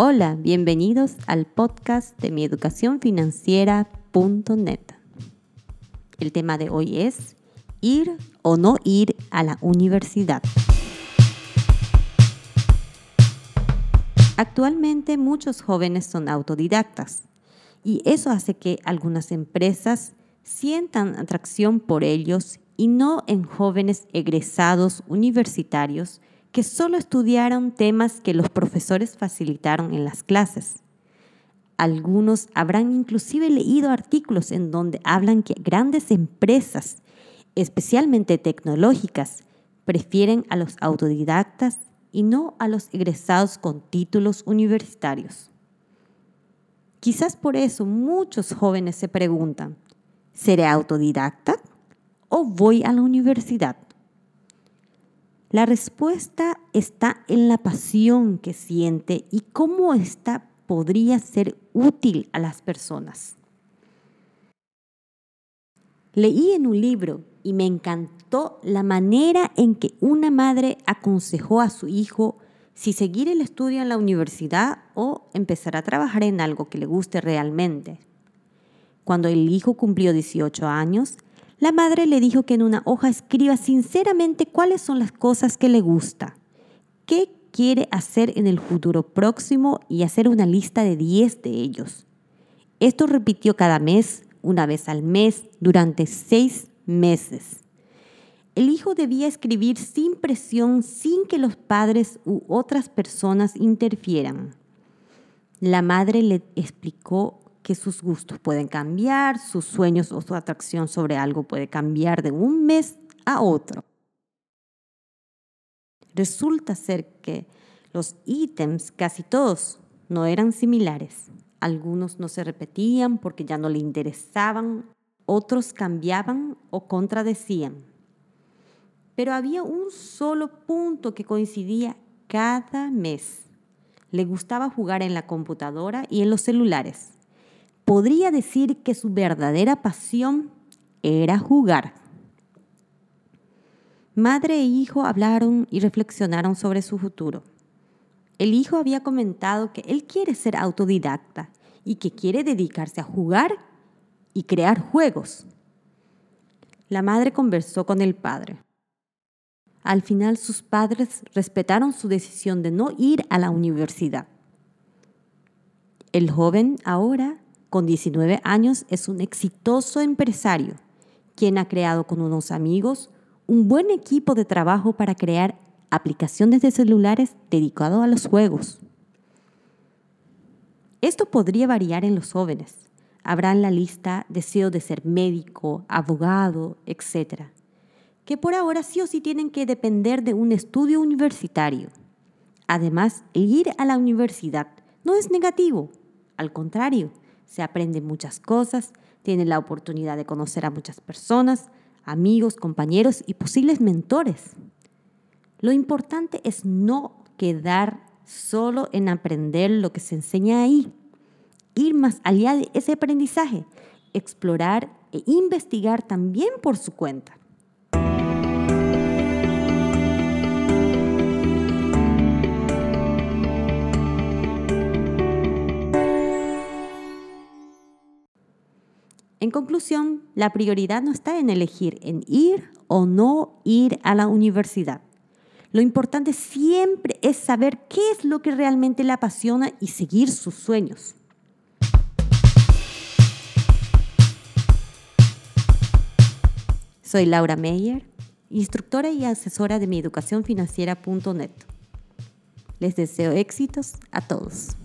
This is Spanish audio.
Hola, bienvenidos al podcast de mieducacionfinanciera.net. El tema de hoy es ir o no ir a la universidad. Actualmente muchos jóvenes son autodidactas y eso hace que algunas empresas sientan atracción por ellos y no en jóvenes egresados universitarios que solo estudiaron temas que los profesores facilitaron en las clases. Algunos habrán inclusive leído artículos en donde hablan que grandes empresas, especialmente tecnológicas, prefieren a los autodidactas y no a los egresados con títulos universitarios. Quizás por eso muchos jóvenes se preguntan, ¿seré autodidacta o voy a la universidad? La respuesta está en la pasión que siente y cómo ésta podría ser útil a las personas. Leí en un libro y me encantó la manera en que una madre aconsejó a su hijo si seguir el estudio en la universidad o empezar a trabajar en algo que le guste realmente. Cuando el hijo cumplió 18 años, la madre le dijo que en una hoja escriba sinceramente cuáles son las cosas que le gusta, qué quiere hacer en el futuro próximo y hacer una lista de 10 de ellos. Esto repitió cada mes, una vez al mes, durante seis meses. El hijo debía escribir sin presión, sin que los padres u otras personas interfieran. La madre le explicó que sus gustos pueden cambiar, sus sueños o su atracción sobre algo puede cambiar de un mes a otro. Resulta ser que los ítems, casi todos, no eran similares. Algunos no se repetían porque ya no le interesaban, otros cambiaban o contradecían. Pero había un solo punto que coincidía cada mes. Le gustaba jugar en la computadora y en los celulares podría decir que su verdadera pasión era jugar. Madre e hijo hablaron y reflexionaron sobre su futuro. El hijo había comentado que él quiere ser autodidacta y que quiere dedicarse a jugar y crear juegos. La madre conversó con el padre. Al final sus padres respetaron su decisión de no ir a la universidad. El joven ahora con 19 años es un exitoso empresario, quien ha creado con unos amigos un buen equipo de trabajo para crear aplicaciones de celulares dedicados a los juegos. Esto podría variar en los jóvenes. Habrá en la lista deseo de ser médico, abogado, etc., que por ahora sí o sí tienen que depender de un estudio universitario. Además, el ir a la universidad no es negativo, al contrario, se aprende muchas cosas, tiene la oportunidad de conocer a muchas personas, amigos, compañeros y posibles mentores. Lo importante es no quedar solo en aprender lo que se enseña ahí, ir más allá de ese aprendizaje, explorar e investigar también por su cuenta. En conclusión, la prioridad no está en elegir en ir o no ir a la universidad. Lo importante siempre es saber qué es lo que realmente le apasiona y seguir sus sueños. Soy Laura Meyer, instructora y asesora de mi financiera.net. Les deseo éxitos a todos.